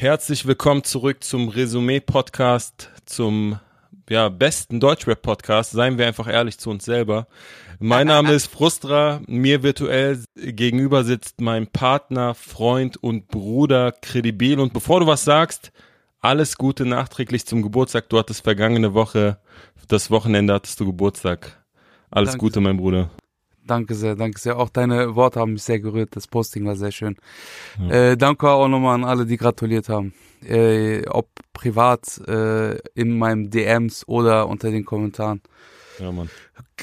Herzlich willkommen zurück zum Resümee-Podcast, zum ja, besten Deutschrap-Podcast. Seien wir einfach ehrlich zu uns selber. Mein Name ist Frustra. Mir virtuell gegenüber sitzt mein Partner, Freund und Bruder Credibil. Und bevor du was sagst, alles Gute nachträglich zum Geburtstag. Du hattest vergangene Woche, das Wochenende hattest du Geburtstag. Alles Danke. Gute, mein Bruder. Danke sehr, danke sehr. Auch deine Worte haben mich sehr gerührt. Das Posting war sehr schön. Ja. Äh, danke auch nochmal an alle, die gratuliert haben. Äh, ob privat, äh, in meinem DMs oder unter den Kommentaren. Ja, Mann.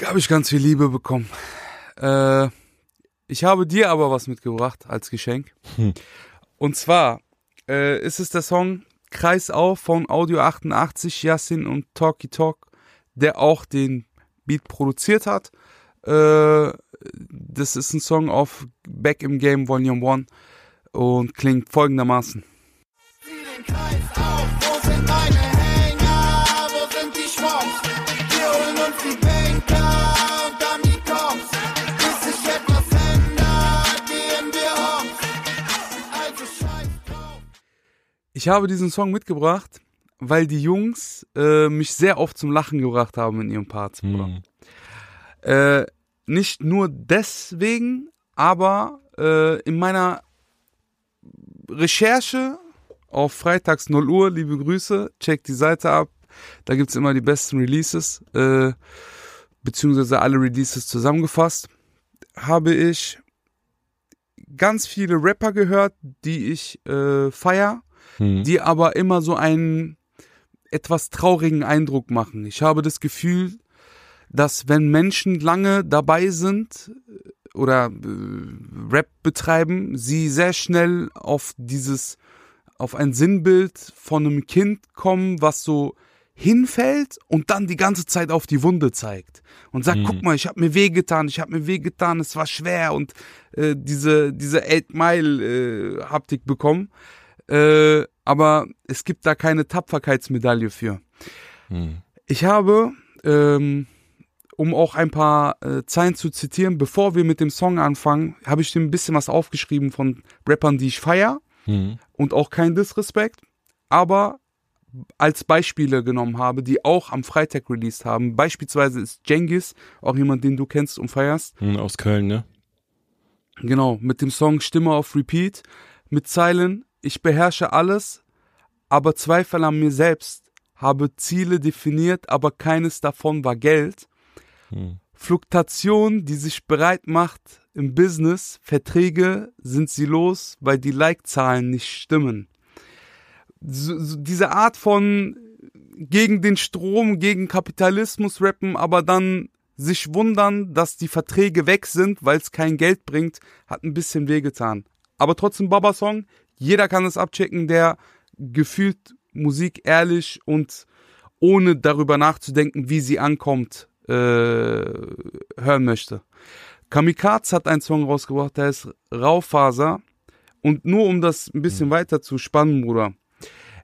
Habe ich ganz viel Liebe bekommen. Äh, ich habe dir aber was mitgebracht als Geschenk. Hm. Und zwar äh, ist es der Song Kreis auf von Audio 88, Yassin und Talky Talk, der auch den Beat produziert hat. Äh, das ist ein Song auf Back im Game Volume 1 und klingt folgendermaßen. Zieh den Kreis auf, wo sind meine Hänger, wo sind die Schwamms? Wir holen uns die Banker und dann die Cops. Bis sich etwas ändert, gehen wir hops. Also scheiß drauf. Ich habe diesen Song mitgebracht, weil die Jungs äh, mich sehr oft zum Lachen gebracht haben in ihren Parts. Mhm. Äh, nicht nur deswegen, aber äh, in meiner Recherche auf freitags 0 Uhr, liebe Grüße, checkt die Seite ab. Da gibt's immer die besten Releases, äh, beziehungsweise alle Releases zusammengefasst. Habe ich ganz viele Rapper gehört, die ich äh, feier, hm. die aber immer so einen etwas traurigen Eindruck machen. Ich habe das Gefühl, dass wenn Menschen lange dabei sind äh, oder äh, Rap betreiben, sie sehr schnell auf dieses, auf ein Sinnbild von einem Kind kommen, was so hinfällt und dann die ganze Zeit auf die Wunde zeigt und sagt, mhm. guck mal, ich habe mir wehgetan, ich habe mir wehgetan, es war schwer und äh, diese diese Eight Mile äh, Haptik bekommen, äh, aber es gibt da keine Tapferkeitsmedaille für. Mhm. Ich habe ähm, um auch ein paar äh, Zeilen zu zitieren, bevor wir mit dem Song anfangen, habe ich dir ein bisschen was aufgeschrieben von Rappern, die ich feier mhm. und auch kein Disrespect, aber als Beispiele genommen habe, die auch am Freitag released haben. Beispielsweise ist Jengis, auch jemand, den du kennst und feierst. Mhm, aus Köln, ne? Genau, mit dem Song Stimme auf Repeat, mit Zeilen, ich beherrsche alles, aber Zweifel an mir selbst, habe Ziele definiert, aber keines davon war Geld. Hm. Fluktuation, die sich bereit macht im Business, Verträge sind sie los, weil die Like-Zahlen nicht stimmen. So, so diese Art von gegen den Strom, gegen Kapitalismus rappen, aber dann sich wundern, dass die Verträge weg sind, weil es kein Geld bringt, hat ein bisschen wehgetan. Aber trotzdem Baba-Song, jeder kann es abchecken, der gefühlt Musik ehrlich und ohne darüber nachzudenken, wie sie ankommt, äh, hören möchte. Kamikaze hat einen Song rausgebracht, der ist Raufaser. Und nur um das ein bisschen mhm. weiter zu spannen, Bruder.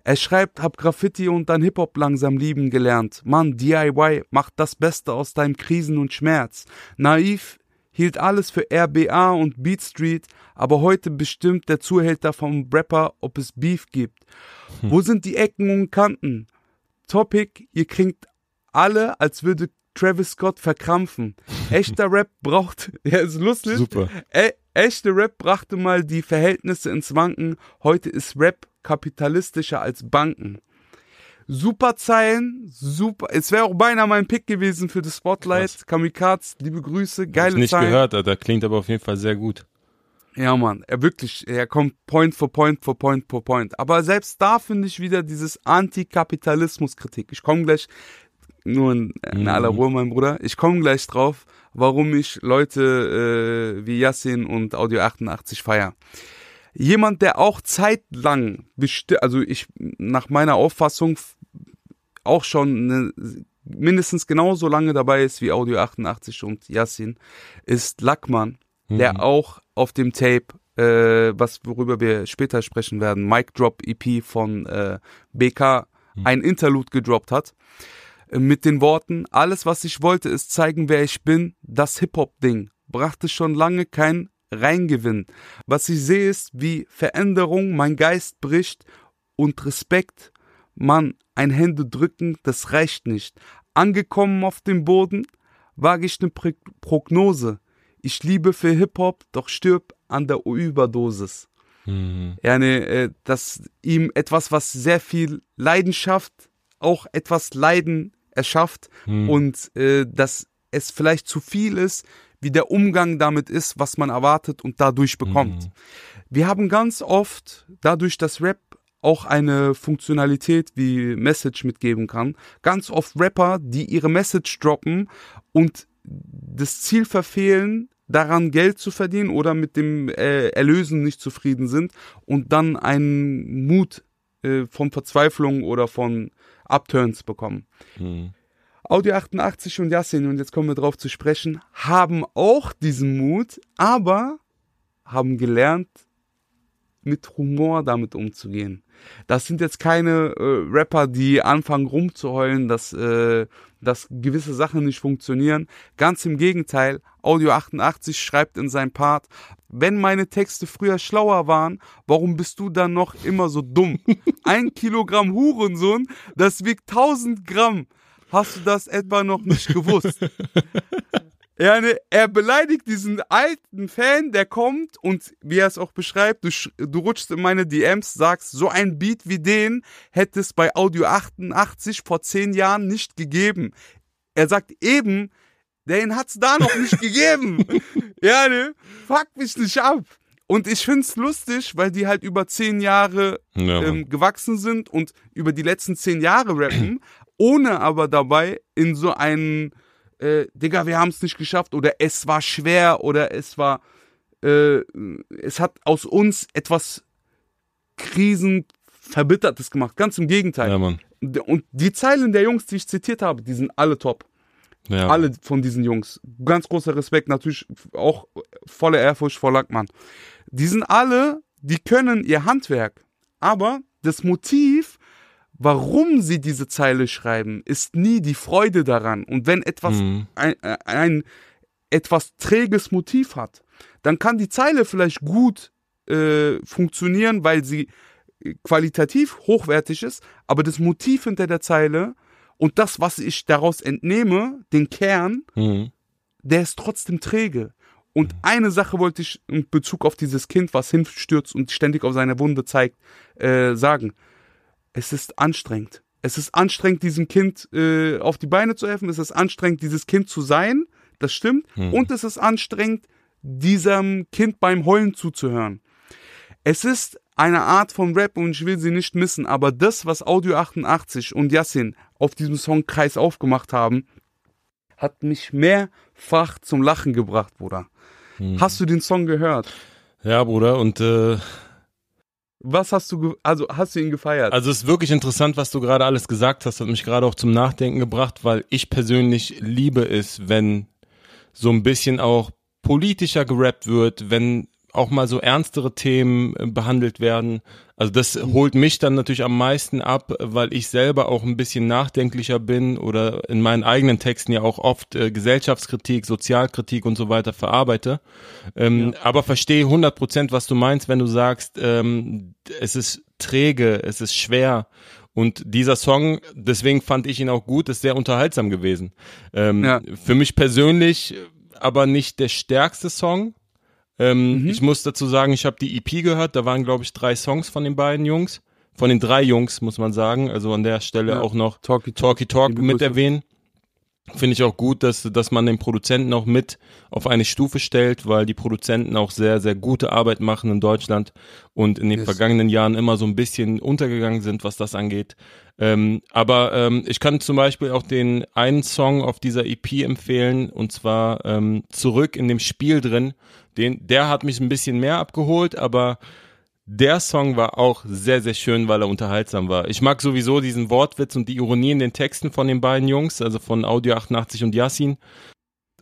Er schreibt, hab Graffiti und dann Hip-Hop langsam lieben gelernt. Mann, DIY macht das Beste aus deinem Krisen und Schmerz. Naiv hielt alles für RBA und Beat Street, aber heute bestimmt der Zuhälter vom Rapper, ob es Beef gibt. Hm. Wo sind die Ecken und Kanten? Topic, ihr kriegt alle, als würde Travis Scott verkrampfen. Echter Rap braucht, ja, ist lustig. Super. E echte Rap brachte mal die Verhältnisse ins Wanken. Heute ist Rap kapitalistischer als Banken. Super Zeilen, super. Es wäre auch beinahe mein Pick gewesen für das Spotlight. Krass. Kamikaze, liebe Grüße, geile ich nicht Zeilen. gehört, Alter. Klingt aber auf jeden Fall sehr gut. Ja, Mann, er wirklich, er kommt Point for Point for Point for Point. Aber selbst da finde ich wieder dieses Antikapitalismus-Kritik. Ich komme gleich, nur in, in mhm. aller Ruhe, mein Bruder. Ich komme gleich drauf, warum ich Leute äh, wie Yassin und Audio 88 feier. Jemand, der auch zeitlang, also ich nach meiner Auffassung auch schon eine, mindestens genauso lange dabei ist wie Audio 88 und Yassin, ist Lackmann, mhm. der auch auf dem Tape äh, was worüber wir später sprechen werden, Mic Drop EP von äh, BK mhm. ein Interlude gedroppt hat mit den Worten, alles was ich wollte ist zeigen, wer ich bin, das Hip-Hop-Ding brachte schon lange kein Reingewinn. Was ich sehe ist, wie Veränderung mein Geist bricht und Respekt. Mann, ein Hände drücken, das reicht nicht. Angekommen auf dem Boden, wage ich ne Prognose. Ich liebe für Hip-Hop, doch stirb an der Überdosis. Mhm. Ja, ne, äh, dass ihm etwas, was sehr viel Leidenschaft, auch etwas Leiden erschafft mhm. und äh, dass es vielleicht zu viel ist, wie der Umgang damit ist, was man erwartet und dadurch bekommt. Mhm. Wir haben ganz oft, dadurch, dass Rap auch eine Funktionalität wie Message mitgeben kann, ganz oft Rapper, die ihre Message droppen und das Ziel verfehlen, daran Geld zu verdienen oder mit dem äh, Erlösen nicht zufrieden sind und dann einen Mut äh, von Verzweiflung oder von Upturns bekommen. Mhm. Audio 88 und Yassin, und jetzt kommen wir drauf zu sprechen, haben auch diesen Mut, aber haben gelernt, mit Humor damit umzugehen. Das sind jetzt keine äh, Rapper, die anfangen rumzuheulen, dass, äh, dass gewisse Sachen nicht funktionieren. Ganz im Gegenteil, Audio 88 schreibt in seinem Part, wenn meine Texte früher schlauer waren, warum bist du dann noch immer so dumm? Ein Kilogramm Hurensohn, das wiegt 1000 Gramm. Hast du das etwa noch nicht gewusst? Ja, ne, er beleidigt diesen alten Fan, der kommt und wie er es auch beschreibt, du, du rutschst in meine DMs, sagst, so ein Beat wie den hätte es bei Audio 88 vor zehn Jahren nicht gegeben. Er sagt eben, den hat's da noch nicht gegeben. Ja, ne, fuck mich nicht ab. Und ich find's lustig, weil die halt über zehn Jahre ja, ähm, gewachsen sind und über die letzten zehn Jahre rappen, ohne aber dabei in so einen äh, Digga, wir haben es nicht geschafft oder es war schwer oder es war, äh, es hat aus uns etwas krisenverbittertes gemacht. Ganz im Gegenteil. Ja, Mann. Und die Zeilen der Jungs, die ich zitiert habe, die sind alle top. Ja. Alle von diesen Jungs. Ganz großer Respekt, natürlich auch volle Ehrfurcht vor Lackmann. Die sind alle, die können ihr Handwerk. Aber das Motiv warum sie diese Zeile schreiben, ist nie die Freude daran. Und wenn etwas mhm. ein, ein, etwas träges Motiv hat, dann kann die Zeile vielleicht gut äh, funktionieren, weil sie qualitativ hochwertig ist, aber das Motiv hinter der Zeile und das, was ich daraus entnehme, den Kern, mhm. der ist trotzdem träge. Und eine Sache wollte ich in Bezug auf dieses Kind, was hinstürzt und ständig auf seine Wunde zeigt, äh, sagen es ist anstrengend. Es ist anstrengend, diesem Kind äh, auf die Beine zu helfen. Es ist anstrengend, dieses Kind zu sein. Das stimmt. Hm. Und es ist anstrengend, diesem Kind beim Heulen zuzuhören. Es ist eine Art von Rap und ich will sie nicht missen, aber das, was Audio 88 und Yassin auf diesem Song Kreis aufgemacht haben, hat mich mehrfach zum Lachen gebracht, Bruder. Hm. Hast du den Song gehört? Ja, Bruder, und äh, was hast du, also hast du ihn gefeiert? Also es ist wirklich interessant, was du gerade alles gesagt hast, hat mich gerade auch zum Nachdenken gebracht, weil ich persönlich liebe es, wenn so ein bisschen auch politischer gerappt wird, wenn auch mal so ernstere Themen äh, behandelt werden. Also das holt mich dann natürlich am meisten ab, weil ich selber auch ein bisschen nachdenklicher bin oder in meinen eigenen Texten ja auch oft äh, Gesellschaftskritik, Sozialkritik und so weiter verarbeite. Ähm, ja. Aber verstehe 100 Prozent, was du meinst, wenn du sagst, ähm, es ist träge, es ist schwer. Und dieser Song, deswegen fand ich ihn auch gut, ist sehr unterhaltsam gewesen. Ähm, ja. Für mich persönlich aber nicht der stärkste Song, ähm, mhm. Ich muss dazu sagen, ich habe die EP gehört, da waren, glaube ich, drei Songs von den beiden Jungs. Von den drei Jungs, muss man sagen. Also an der Stelle ja. auch noch Talky Talk, Talky Talk mit erwähnen. Finde ich auch gut, dass, dass man den Produzenten auch mit auf eine Stufe stellt, weil die Produzenten auch sehr, sehr gute Arbeit machen in Deutschland und in den yes. vergangenen Jahren immer so ein bisschen untergegangen sind, was das angeht. Ähm, aber ähm, ich kann zum Beispiel auch den einen Song auf dieser EP empfehlen und zwar ähm, Zurück in dem Spiel drin. Den, der hat mich ein bisschen mehr abgeholt, aber der Song war auch sehr, sehr schön, weil er unterhaltsam war. Ich mag sowieso diesen Wortwitz und die Ironie in den Texten von den beiden Jungs, also von Audio 88 und Yassin.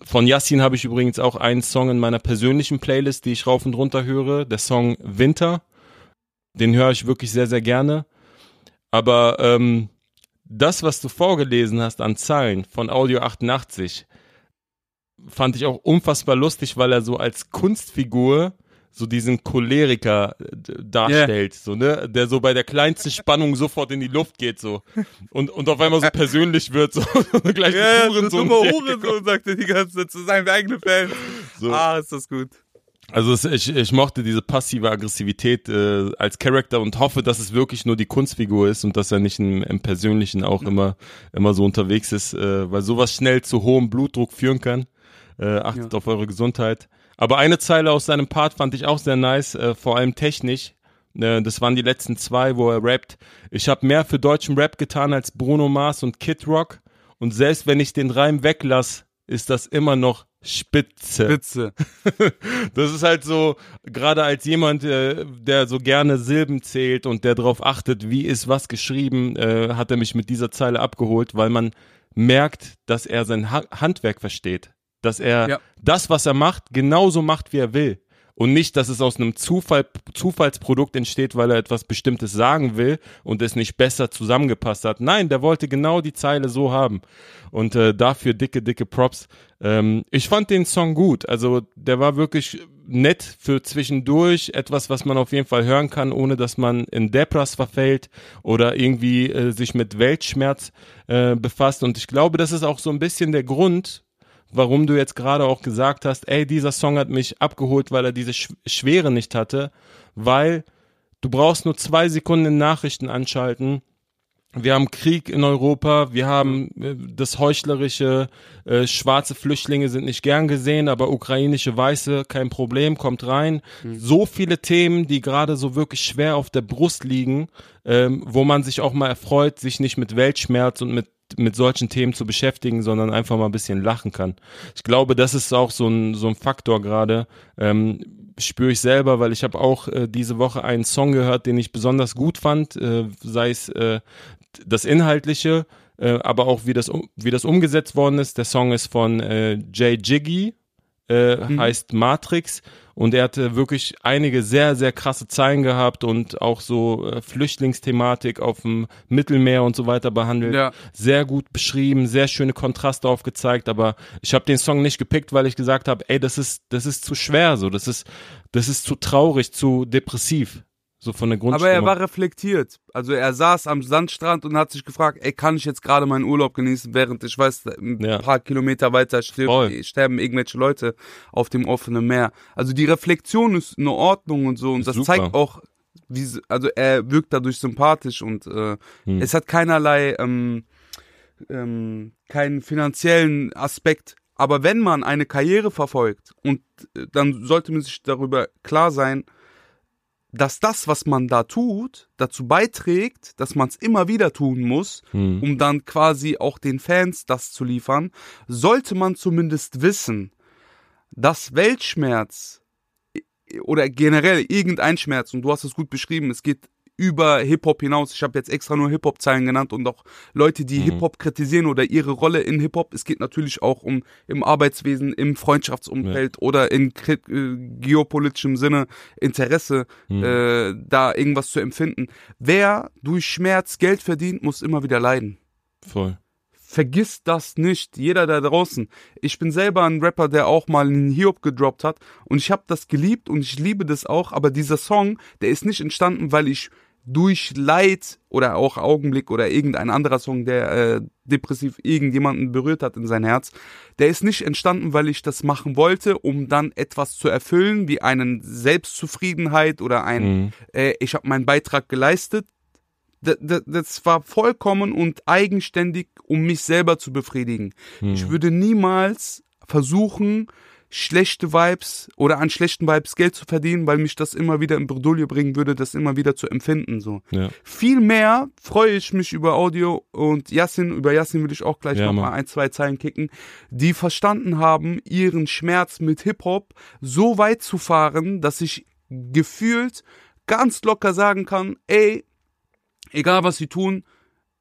Von Yassin habe ich übrigens auch einen Song in meiner persönlichen Playlist, die ich rauf und runter höre, der Song Winter. Den höre ich wirklich sehr, sehr gerne. Aber ähm, das, was du vorgelesen hast an Zahlen von Audio 88, fand ich auch unfassbar lustig, weil er so als Kunstfigur so diesen Choleriker äh, darstellt, yeah. so, ne, der so bei der kleinsten Spannung sofort in die Luft geht, so. Und, und auf einmal so persönlich wird, so, gleich ja, Huren, so. Hurensohn, sagt er die ganze Zeit zu seinem eigenen Fan. So. Ah, ist das gut. Also es, ich, ich mochte diese passive Aggressivität äh, als Charakter und hoffe, dass es wirklich nur die Kunstfigur ist und dass er nicht im, im Persönlichen auch immer, immer so unterwegs ist, äh, weil sowas schnell zu hohem Blutdruck führen kann. Äh, achtet ja. auf eure Gesundheit. Aber eine Zeile aus seinem Part fand ich auch sehr nice, äh, vor allem technisch. Äh, das waren die letzten zwei, wo er rappt. Ich habe mehr für deutschen Rap getan als Bruno Mars und Kid Rock. Und selbst wenn ich den Reim weglass, ist das immer noch Spitze. Spitze. Das ist halt so, gerade als jemand, äh, der so gerne Silben zählt und der darauf achtet, wie ist was geschrieben, äh, hat er mich mit dieser Zeile abgeholt, weil man merkt, dass er sein ha Handwerk versteht. Dass er ja. das, was er macht, genauso macht, wie er will. Und nicht, dass es aus einem Zufall, Zufallsprodukt entsteht, weil er etwas Bestimmtes sagen will und es nicht besser zusammengepasst hat. Nein, der wollte genau die Zeile so haben. Und äh, dafür dicke, dicke Props. Ähm, ich fand den Song gut. Also der war wirklich nett für zwischendurch. Etwas, was man auf jeden Fall hören kann, ohne dass man in Depras verfällt oder irgendwie äh, sich mit Weltschmerz äh, befasst. Und ich glaube, das ist auch so ein bisschen der Grund, warum du jetzt gerade auch gesagt hast, ey, dieser Song hat mich abgeholt, weil er diese Schwere nicht hatte, weil du brauchst nur zwei Sekunden in Nachrichten anschalten. Wir haben Krieg in Europa, wir haben äh, das heuchlerische, äh, schwarze Flüchtlinge sind nicht gern gesehen, aber ukrainische Weiße, kein Problem, kommt rein. Mhm. So viele Themen, die gerade so wirklich schwer auf der Brust liegen, ähm, wo man sich auch mal erfreut, sich nicht mit Weltschmerz und mit mit solchen Themen zu beschäftigen, sondern einfach mal ein bisschen lachen kann. Ich glaube, das ist auch so ein, so ein Faktor gerade. Ähm, spüre ich selber, weil ich habe auch äh, diese Woche einen Song gehört, den ich besonders gut fand, äh, sei es äh, das Inhaltliche, äh, aber auch wie das, wie das umgesetzt worden ist. Der Song ist von äh, Jay Jiggy, äh, mhm. heißt Matrix und er hatte wirklich einige sehr, sehr krasse Zeilen gehabt und auch so äh, Flüchtlingsthematik auf dem Mittelmeer und so weiter behandelt. Ja. Sehr gut beschrieben, sehr schöne Kontraste aufgezeigt, aber ich habe den Song nicht gepickt, weil ich gesagt habe, ey, das ist, das ist zu schwer, so, das ist, das ist zu traurig, zu depressiv. So von der Grundstimmung. Aber er war reflektiert. Also er saß am Sandstrand und hat sich gefragt, ey, kann ich jetzt gerade meinen Urlaub genießen, während ich weiß, ein ja. paar Kilometer weiter stirb, sterben irgendwelche Leute auf dem offenen Meer. Also die Reflexion ist in Ordnung und so und das Super. zeigt auch, wie, also er wirkt dadurch sympathisch und äh, hm. es hat keinerlei, ähm, ähm, keinen finanziellen Aspekt. Aber wenn man eine Karriere verfolgt und äh, dann sollte man sich darüber klar sein, dass das, was man da tut, dazu beiträgt, dass man es immer wieder tun muss, mhm. um dann quasi auch den Fans das zu liefern, sollte man zumindest wissen, dass Weltschmerz oder generell irgendein Schmerz, und du hast es gut beschrieben, es geht über Hip-Hop hinaus. Ich habe jetzt extra nur Hip-Hop-Zeilen genannt und auch Leute, die mhm. Hip-Hop kritisieren oder ihre Rolle in Hip-Hop. Es geht natürlich auch um im Arbeitswesen, im Freundschaftsumfeld ja. oder in äh, geopolitischem Sinne Interesse, mhm. äh, da irgendwas zu empfinden. Wer durch Schmerz Geld verdient, muss immer wieder leiden. Voll. Vergiss das nicht, jeder da draußen. Ich bin selber ein Rapper, der auch mal einen Hiob gedroppt hat und ich habe das geliebt und ich liebe das auch, aber dieser Song, der ist nicht entstanden, weil ich durch Leid oder auch Augenblick oder irgendein anderer Song, der äh, depressiv irgendjemanden berührt hat in sein Herz, der ist nicht entstanden, weil ich das machen wollte, um dann etwas zu erfüllen, wie einen Selbstzufriedenheit oder ein, mhm. äh, ich habe meinen Beitrag geleistet, das, war vollkommen und eigenständig, um mich selber zu befriedigen. Hm. Ich würde niemals versuchen, schlechte Vibes oder an schlechten Vibes Geld zu verdienen, weil mich das immer wieder in Bredouille bringen würde, das immer wieder zu empfinden, so. Ja. Viel mehr freue ich mich über Audio und Yassin, über Yassin will ich auch gleich ja, noch mal ein, zwei Zeilen kicken, die verstanden haben, ihren Schmerz mit Hip-Hop so weit zu fahren, dass ich gefühlt ganz locker sagen kann, ey, egal was sie tun,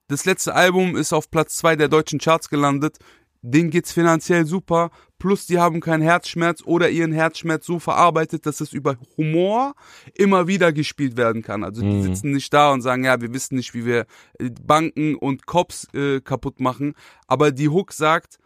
das letzte Album ist auf Platz zwei der deutschen Charts gelandet. Denen geht's finanziell super. Plus, die haben keinen Herzschmerz oder ihren Herzschmerz so verarbeitet, dass es über Humor immer wieder gespielt werden kann. Also, die mhm. sitzen nicht da und sagen, ja, wir wissen nicht, wie wir äh, Banken und Cops äh, kaputt machen. Aber die Hook sagt,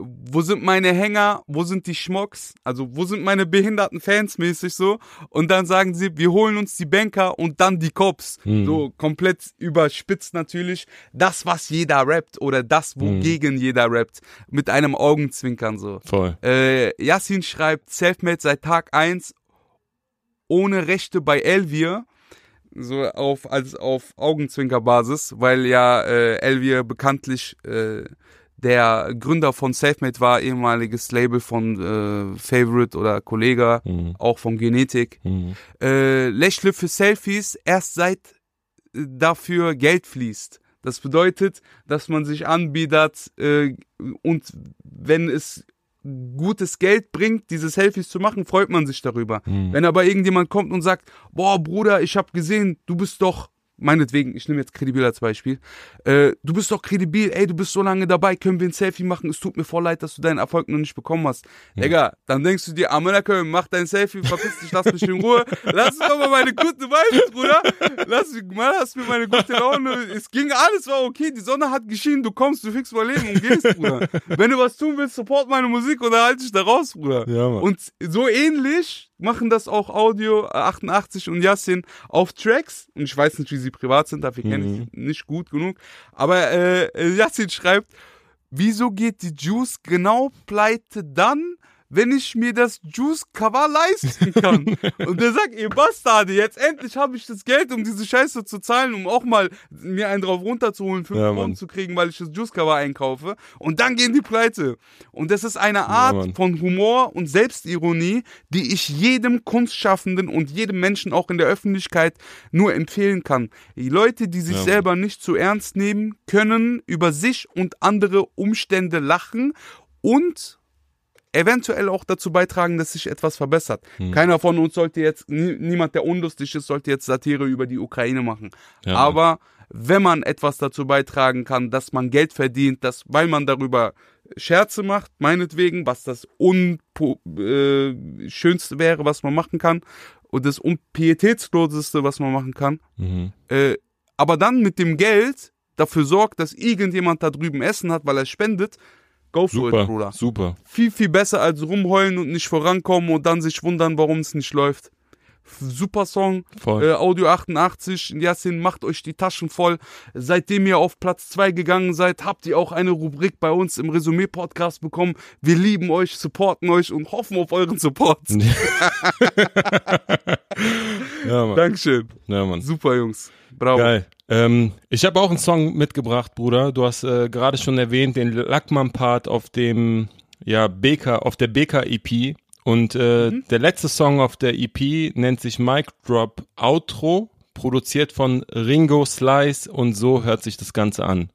wo sind meine Hänger, wo sind die Schmocks, also wo sind meine behinderten Fans mäßig so und dann sagen sie, wir holen uns die Banker und dann die Cops, Mhm. so komplett überspitzt natürlich, das was jeder rappt oder das wogegen jeder rappt, mit einem Augenzwinkern so. Voll. Äh, Yassin schreibt, Selfmade seit Tag 1 ohne Rechte bei Elvier. So auf, als auf Augenzwinkerbasis, weil ja äh, Elvier bekanntlich äh, der Gründer von Selfmade war, ehemaliges Label von äh, Favorite oder Kollega, Mhm. auch von Genetik. Mhm. Äh, Lächle für Selfies erst seit äh, dafür Geld fließt. Das bedeutet, dass man sich anbietet äh, und wenn es gutes Geld bringt, diese Selfies zu machen, freut man sich darüber. Mhm. Wenn aber irgendjemand kommt und sagt, boah Bruder, ich habe gesehen, du bist doch meinetwegen, ich nehme jetzt Kredibil als Beispiel, äh, du bist doch kredibil, ey, du bist so lange dabei, können wir ein Selfie machen, es tut mir voll leid, dass du deinen Erfolg noch nicht bekommen hast. Digga, dann denkst du dir, Amerika, mach dein Selfie, verpiss dich, lass mich in Ruhe, lass doch mal meine gute Vibes, Bruder, lass, mich- mal, lass mir meine gute Laune, es ging, alles war okay, die Sonne hat geschienen, du kommst, du fixst mal Leben und gehst, Bruder. Wenn du was tun willst, support meine Musik oder halt dich da raus, Bruder. Ja, Mann. Und so ähnlich machen das auch Audio äh, 88 und Yassin auf Tracks. Und ich weiß nicht, wie sie privat sind, dafür kenne ich Mhm. sie nicht gut genug. Aber äh, äh, Yassin schreibt, wieso geht die Juice genau pleite dann, wenn ich mir das Juice-Cover leisten kann? und der sagt, ihr Bastarde, jetzt endlich habe ich das Geld, um diese Scheiße zu zahlen, um auch mal mir einen drauf runterzuholen, 5 Ja, Euro zu kriegen, weil ich das Juice-Cover einkaufe. Und dann gehen die pleite. Und das ist eine Art Mann. von Humor und Selbstironie, die ich jedem Kunstschaffenden und jedem Menschen auch in der Öffentlichkeit nur empfehlen kann. Die Leute, die sich Ja, selber nicht zu ernst nehmen, können über sich und andere Umstände lachen und eventuell auch dazu beitragen, dass sich etwas verbessert. Hm. Keiner von uns sollte jetzt, nie, niemand, der unlustig ist, sollte jetzt Satire über die Ukraine machen. Ja. Aber wenn man etwas dazu beitragen kann, dass man Geld verdient, dass, weil man darüber Scherze macht, meinetwegen, was das unschönste äh, schönste wäre, was man machen kann, und das unpietätsloseste, was man machen kann, Mhm. äh, aber dann mit dem Geld dafür sorgt, dass irgendjemand da drüben Essen hat, weil er spendet, go for it, Super, Bruder. super. Viel, viel besser als rumheulen und nicht vorankommen und dann sich wundern, warum es nicht läuft. Super Song, Voll. äh, Audio 88, Yassin, macht euch die Taschen voll. Seitdem ihr auf Platz 2 gegangen seid, habt ihr auch eine Rubrik bei uns im Resümee-Podcast bekommen. Wir lieben euch, supporten euch und hoffen auf euren Support. Ja, Mann. Dankeschön. Ja, Mann. Super, Jungs. Bravo. Geil. Ähm, ich habe auch einen Song mitgebracht, Bruder. Du hast äh, gerade schon erwähnt, den Lackmann-Part auf dem, ja, BK, auf der BK-EP. Und äh, Mhm. der letzte Song auf der EP nennt sich Mic Drop Outro, produziert von Ringo Slice und so hört sich das Ganze an.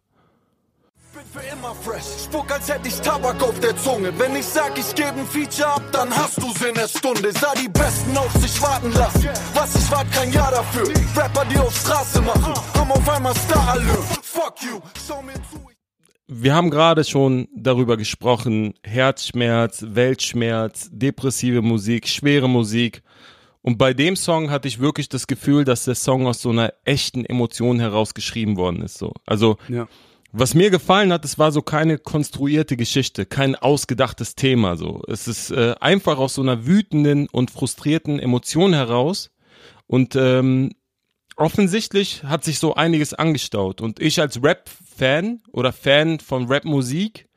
Für immer fresh, spuck als hätte ich Tabak auf der Zunge. Wenn ich sag, ich gebe ein Feature ab, dann hast du's in der Stunde. Sah die Besten auf sich warten lassen. Was ich wart, kein Jahr dafür. Rapper, die auf Straße machen, haben auf einmal Star-Allure. Fuck you, schau mir zu. Wir haben gerade schon darüber gesprochen, Herzschmerz, Weltschmerz, depressive Musik, schwere Musik. Und bei dem Song hatte ich wirklich das Gefühl, dass der Song aus so einer echten Emotion heraus geschrieben worden ist. So. Also Ja. Was mir gefallen hat, es war so keine konstruierte Geschichte, kein ausgedachtes Thema. So, es ist äh, einfach aus so einer wütenden und frustrierten Emotion heraus. Und ähm, offensichtlich hat sich so einiges angestaut. Und ich als Rap-Fan oder Fan von Rap-Musik,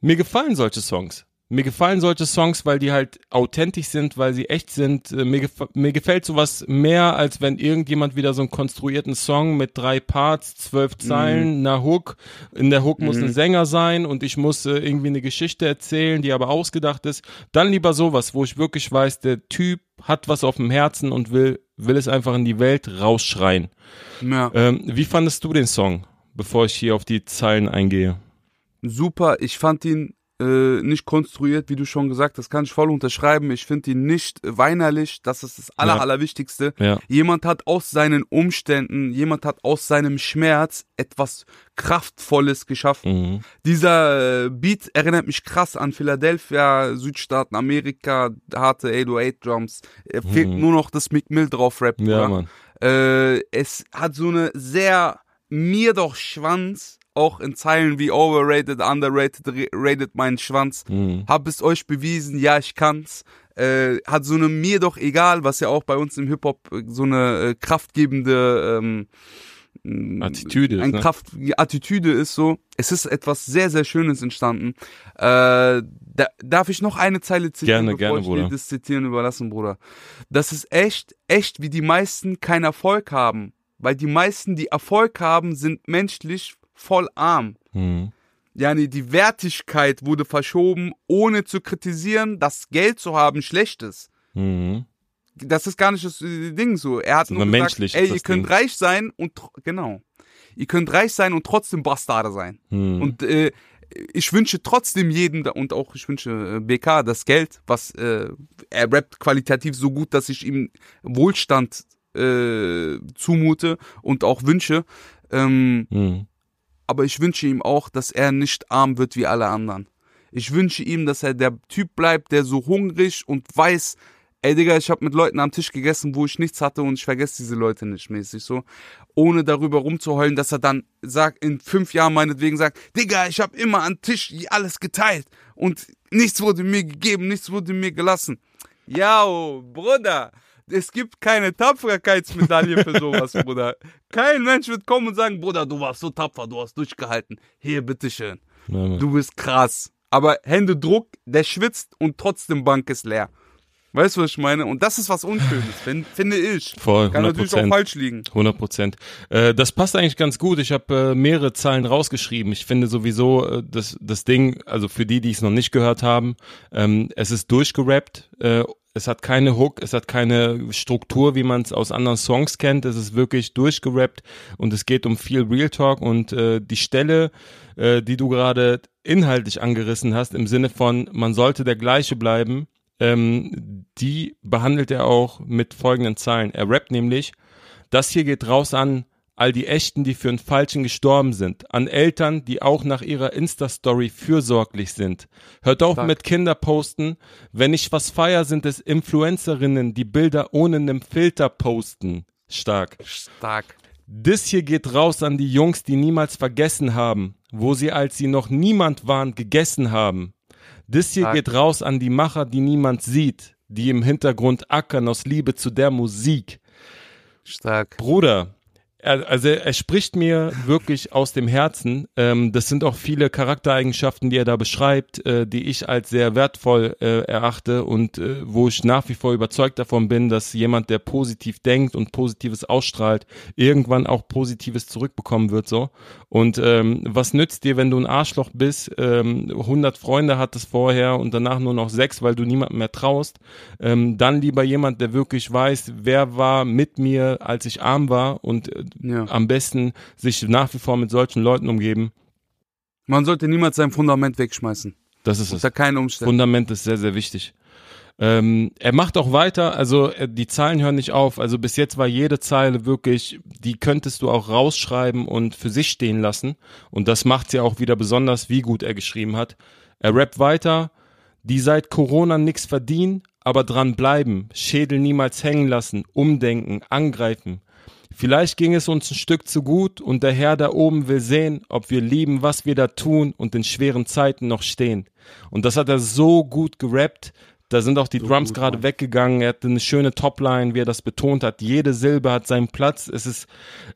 mir gefallen solche Songs. Mir gefallen solche Songs, weil die halt authentisch sind, weil sie echt sind. Äh, Mir, gef mir gefällt sowas mehr, als wenn irgendjemand wieder so einen konstruierten Song mit drei Parts, zwölf Zeilen, einer Hook. In der Hook muss ein Sänger sein und ich muss äh, irgendwie eine Geschichte erzählen, die aber ausgedacht ist. Dann lieber sowas, wo ich wirklich weiß, der Typ hat was auf dem Herzen und will, will es einfach in die Welt rausschreien. Ja. Ähm, wie fandest du den Song, bevor ich hier auf die Zeilen eingehe? super. Ich fand ihn äh, nicht konstruiert, wie du schon gesagt hast, kann ich voll unterschreiben. Ich finde ihn nicht weinerlich. Das ist das Aller, Ja. Allerwichtigste. Ja. Jemand hat aus seinen Umständen, jemand hat aus seinem Schmerz etwas Kraftvolles geschaffen. Mhm. Dieser äh, Beat erinnert mich krass an Philadelphia, Südstaaten, Amerika, harte 808 Drums. Er fehlt nur noch das Mick Mill drauf Rap. Mhm. Ja. Äh, es hat so eine sehr mir doch Schwanz auch in Zeilen wie overrated, underrated, rated meinen Schwanz. Mhm. Hab es euch bewiesen, ja, ich kann's. Äh, hat so eine mir doch egal, was ja auch bei uns im Hip-Hop äh, so eine äh, kraftgebende ähm, mh, Attitüde ist, ein ne? Kraft Attitüde ist so. Es ist etwas sehr, sehr Schönes entstanden. Äh, da, darf ich noch eine Zeile zitieren, Gerne, bevor gerne, ich Bruder. dir das Zitieren überlassen, Bruder? Das ist echt, echt, wie die meisten keinen Erfolg haben. Weil die meisten, die Erfolg haben, sind menschlich voll arm. Mhm. Yani die Wertigkeit wurde verschoben, ohne zu kritisieren, dass Geld zu haben schlecht ist. Mhm. Das ist gar nicht das äh, Ding so. Er hat nur gesagt, ey, ihr könnt Ding. reich sein und genau. Ihr könnt reich sein und trotzdem Bastarde sein. Mhm. Und äh, ich wünsche trotzdem jedem und auch ich wünsche äh, BK das Geld, was äh, er rappt qualitativ so gut, dass ich ihm Wohlstand äh, zumute und auch wünsche. Ähm, Mhm. Aber ich wünsche ihm auch, dass er nicht arm wird wie alle anderen. Ich wünsche ihm, dass er der Typ bleibt, der so hungrig und weiß, ey Digga, ich habe mit Leuten am Tisch gegessen, wo ich nichts hatte und ich vergesse diese Leute nicht mäßig so. Ohne darüber rumzuheulen, dass er dann sagt, in fünf Jahren meinetwegen sagt, Digga, ich habe immer am Tisch alles geteilt und nichts wurde mir gegeben, nichts wurde mir gelassen. Ja, Bruder, es gibt keine Tapferkeitsmedaille für sowas, Bruder. Kein Mensch wird kommen und sagen, Bruder, du warst so tapfer, du hast durchgehalten. Hier, bitteschön. Ja. Du bist krass. Aber Hände Druck, der schwitzt und trotzdem Bank ist leer. Weißt du, was ich meine? Und das ist was Unschönes, find, finde ich. Voll, Kann 100 natürlich auch falsch liegen. 100 Prozent. Äh, das passt eigentlich ganz gut. Ich habe äh, mehrere Zahlen rausgeschrieben. Ich finde sowieso äh, das, das Ding, also für die, die es noch nicht gehört haben, ähm, es ist durchgerappt. Äh, es hat keine Hook, es hat keine Struktur, wie man es aus anderen Songs kennt. Es ist wirklich durchgerappt und es geht um viel Real Talk und äh, die Stelle, äh, die du gerade inhaltlich angerissen hast, im Sinne von, man sollte der gleiche bleiben, ähm, die behandelt er auch mit folgenden Zeilen. Er rappt nämlich, das hier geht raus an all die Echten, die für einen Falschen gestorben sind, an Eltern, die auch nach ihrer Insta-Story fürsorglich sind. Hört auf Stark. mit Kinderposten. Wenn ich was feier, sind es Influencerinnen, die Bilder ohne nem Filter posten. Stark. Stark. Das hier geht raus an die Jungs, die niemals vergessen haben, wo sie, als sie noch niemand waren, gegessen haben. Das hier Stark. geht raus an die Macher, die niemand sieht, die im Hintergrund ackern aus Liebe zu der Musik. Stark. Bruder, er, also er spricht mir wirklich aus dem Herzen. Ähm, das sind auch viele Charaktereigenschaften, die er da beschreibt, äh, die ich als sehr wertvoll äh, erachte und äh, wo ich nach wie vor überzeugt davon bin, dass jemand, der positiv denkt und Positives ausstrahlt, irgendwann auch Positives zurückbekommen wird. So. Und ähm, was nützt dir, wenn du ein Arschloch bist, ähm, 100 Freunde hattest vorher und danach nur noch sechs, weil du niemandem mehr traust? Ähm, dann lieber jemand, der wirklich weiß, wer war mit mir, als ich arm war und äh, Ja. am besten sich nach wie vor mit solchen Leuten umgeben. Man sollte niemals sein Fundament wegschmeißen. Das ist es. Unter keinen Umständen. Fundament ist sehr, sehr wichtig. Ähm, er macht auch weiter, also äh, die Zahlen hören nicht auf. Also bis jetzt war jede Zeile wirklich, die könntest du auch rausschreiben und für sich stehen lassen. Und das macht ja auch wieder besonders, wie gut er geschrieben hat. Er rappt weiter, die seit Corona nix verdienen, aber dran bleiben, Schädel niemals hängen lassen, umdenken, angreifen. Vielleicht ging es uns ein Stück zu gut und der Herr da oben will sehen, ob wir lieben, was wir da tun und in schweren Zeiten noch stehen. Und das hat er so gut gerappt. Da sind auch die Drums gut, gerade weggegangen. Er hatte eine schöne Topline, wie er das betont hat. Jede Silbe hat seinen Platz. Es ist,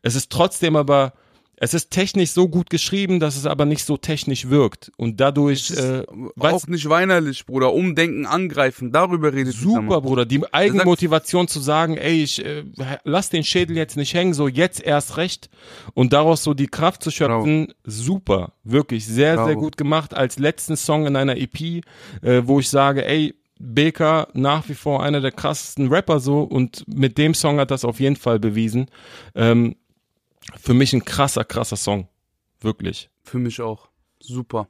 es ist trotzdem aber, es ist technisch so gut geschrieben, dass es aber nicht so technisch wirkt. Und dadurch, äh, auch nicht weinerlich, Bruder. Umdenken, angreifen, darüber redet dieser Super. Bruder. Die Eigenmotivation zu sagen, ey, ich äh, lass den Schädel jetzt nicht hängen, so jetzt erst recht und daraus so die Kraft zu schöpfen, super. Wirklich sehr, sehr Bravo. gut gemacht. Als letzten Song in einer EP, äh, wo ich sage, ey, Baker nach wie vor einer der krassesten Rapper so und mit dem Song hat das auf jeden Fall bewiesen. Ähm, für mich ein krasser, krasser Song. Wirklich. Für mich auch. Super.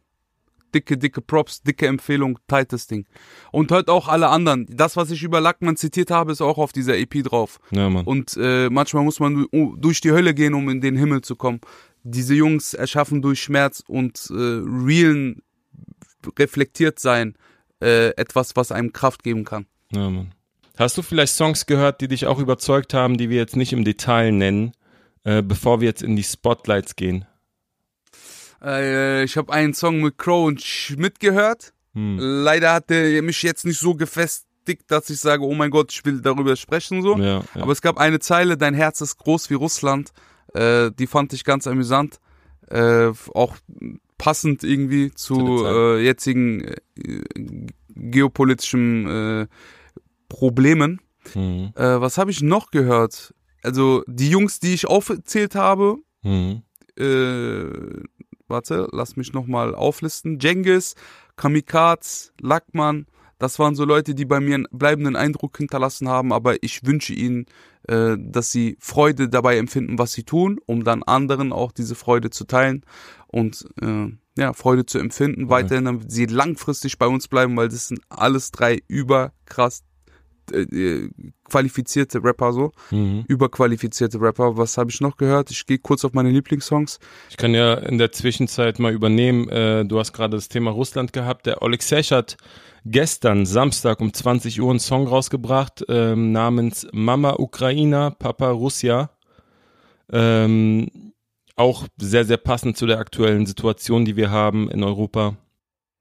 Dicke, dicke Props, dicke Empfehlung, tightes Ding. Und hört auch alle anderen. Das, was ich über Lackmann zitiert habe, ist auch auf dieser EP drauf. Ja, Mann. Und äh, manchmal muss man du- durch die Hölle gehen, um in den Himmel zu kommen. Diese Jungs erschaffen durch Schmerz und äh, realen reflektiert sein äh, etwas, was einem Kraft geben kann. Ja, Mann. Hast du vielleicht Songs gehört, die dich auch überzeugt haben, die wir jetzt nicht im Detail nennen, äh, bevor wir jetzt in die Spotlights gehen? Äh, ich habe einen Song mit Crow und Schmidt gehört. Hm. Leider hat der mich jetzt nicht so gefestigt, dass ich sage, oh mein Gott, ich will darüber sprechen so. Ja, ja. Aber es gab eine Zeile, dein Herz ist groß wie Russland. Äh, die fand ich ganz amüsant. Äh, auch passend irgendwie Zu äh, jetzigen äh, geopolitischen Problemen. Hm. Äh, was habe ich noch gehört? Also die Jungs, die ich aufgezählt habe, Hm. äh, warte, lass mich nochmal auflisten. Jengis, Kamikaz, Lackmann, das waren so Leute, die bei mir einen bleibenden Eindruck hinterlassen haben, aber ich wünsche ihnen, äh, dass sie Freude dabei empfinden, was sie tun, um dann anderen auch diese Freude zu teilen und äh, ja, Freude zu empfinden, weiterhin, damit sie langfristig bei uns bleiben, weil das sind alles drei überkrass äh, äh, qualifizierte Rapper so, Mhm. überqualifizierte Rapper. Was habe ich noch gehört? Ich gehe kurz auf meine Lieblingssongs. Ich kann ja in der Zwischenzeit mal übernehmen. Äh, du hast gerade das Thema Russland gehabt. Der Oleg Sesh hat gestern Samstag um 20 Uhr einen Song rausgebracht ähm, namens Mama Ukraina, Papa Russia. Ähm, auch sehr, sehr passend zu der aktuellen Situation, die wir haben in Europa.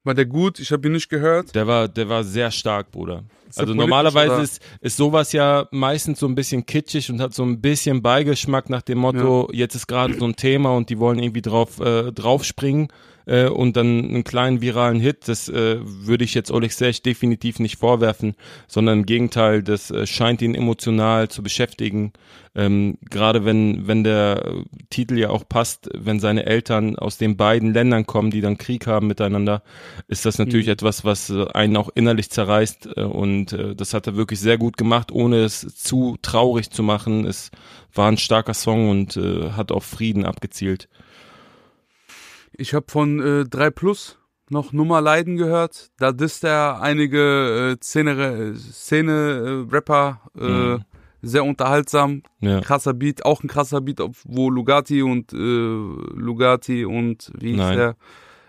War der gut? Ich habe ihn nicht gehört. Der war, der war sehr stark, Bruder. Ist Also normalerweise oder? ist, ist sowas ja meistens so ein bisschen kitschig und hat so ein bisschen Beigeschmack nach dem Motto, jetzt ist gerade so ein Thema und die wollen irgendwie drauf äh, draufspringen äh, und dann einen kleinen viralen Hit. Das äh, würde ich jetzt Oleg Sech definitiv nicht vorwerfen, sondern im Gegenteil, das äh, scheint ihn emotional zu beschäftigen. Ähm, gerade wenn, wenn der äh, Titel ja auch passt, wenn seine Eltern aus den beiden Ländern kommen, die dann Krieg haben miteinander, ist das natürlich etwas, was äh, einen auch innerlich zerreißt äh, und äh, das hat er wirklich sehr gut gemacht, ohne es zu traurig zu machen. Es war ein starker Song und äh, hat auf Frieden abgezielt. Ich habe von äh, 3 Plus noch Nummer Leiden gehört. Da disst er einige äh, Szene, Szene äh, Rapper äh, Mhm. sehr unterhaltsam. Ja. Krasser Beat, auch ein krasser Beat, wo Lugatti und äh, Lugatti und wie hieß Nein. der?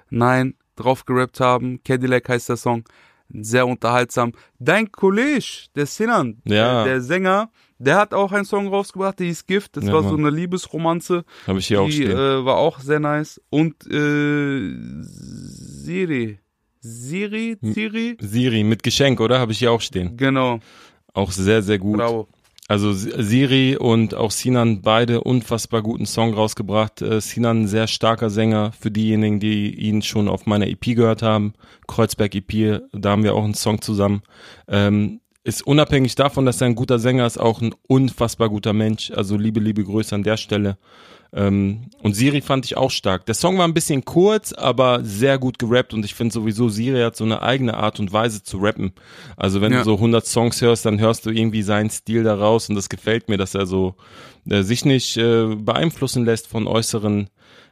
Nein, drauf gerappt haben. Cadillac heißt der Song. Sehr unterhaltsam. Dein Kollege, der Sinan, Ja. der, der Sänger, der hat auch einen Song rausgebracht, der hieß Gift. Das Ja, war so Mann. eine Liebesromanze. Habe ich hier auch Die stehen. äh, war auch sehr nice. Und äh, Siri. Siri? Siri? Siri mit Geschenk, oder? Habe ich hier auch stehen. Genau. Auch sehr, sehr gut. Bravo. Also Siri und auch Sinan beide unfassbar guten Song rausgebracht. Äh, Sinan ein sehr starker Sänger für diejenigen, die ihn schon auf meiner EP gehört haben. Kreuzberg EP, da haben wir auch einen Song zusammen. Ähm, ist unabhängig davon, dass er ein guter Sänger ist, auch ein unfassbar guter Mensch. Also liebe, liebe Grüße an der Stelle. Ähm, und Siri fand ich auch stark. Der Song war ein bisschen kurz, aber sehr gut gerappt und ich finde sowieso, Siri hat so eine eigene Art und Weise zu rappen. Also wenn Ja. du so 100 Songs hörst, dann hörst du irgendwie seinen Stil da raus und das gefällt mir, dass er so äh, sich nicht äh, beeinflussen lässt von äußeren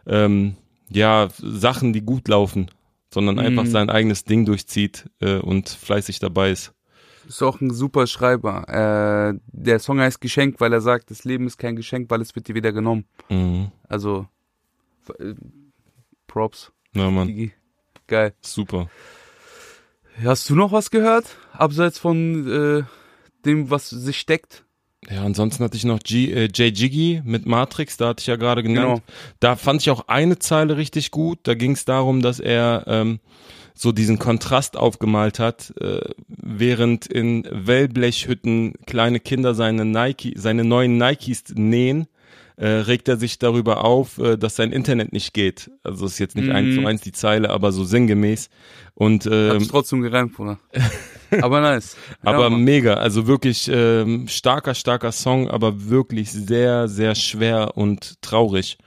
ähm, ja, Sachen, die gut laufen, sondern einfach Mhm. sein eigenes Ding durchzieht äh, und fleißig dabei ist. Ist auch ein super Schreiber. Äh, der Song heißt Geschenk, weil er sagt, das Leben ist kein Geschenk, weil es wird dir wieder genommen. Mhm. Also, äh, Props. Ja, Mann. Geil. super. Hast du noch was gehört? Abseits von äh, dem, was sich steckt? Ja, ansonsten hatte ich noch G, äh, Jay Jiggy mit Matrix, da hatte ich ja gerade genannt. Genau. Da fand ich auch eine Zeile richtig gut. Da ging es darum, dass er ähm, so diesen Kontrast aufgemalt hat, äh, während in Wellblechhütten kleine Kinder seine Nike, seine neuen Nikes nähen, äh, regt er sich darüber auf, äh, dass sein Internet nicht geht. Also ist jetzt nicht Mhm. eins zu eins die Zeile, aber so sinngemäß. Und ähm, Hab's trotzdem gereimt, Bruder. Aber nice. aber ja, Mann. mega, also wirklich ähm, starker, starker Song, aber wirklich sehr, sehr schwer und traurig.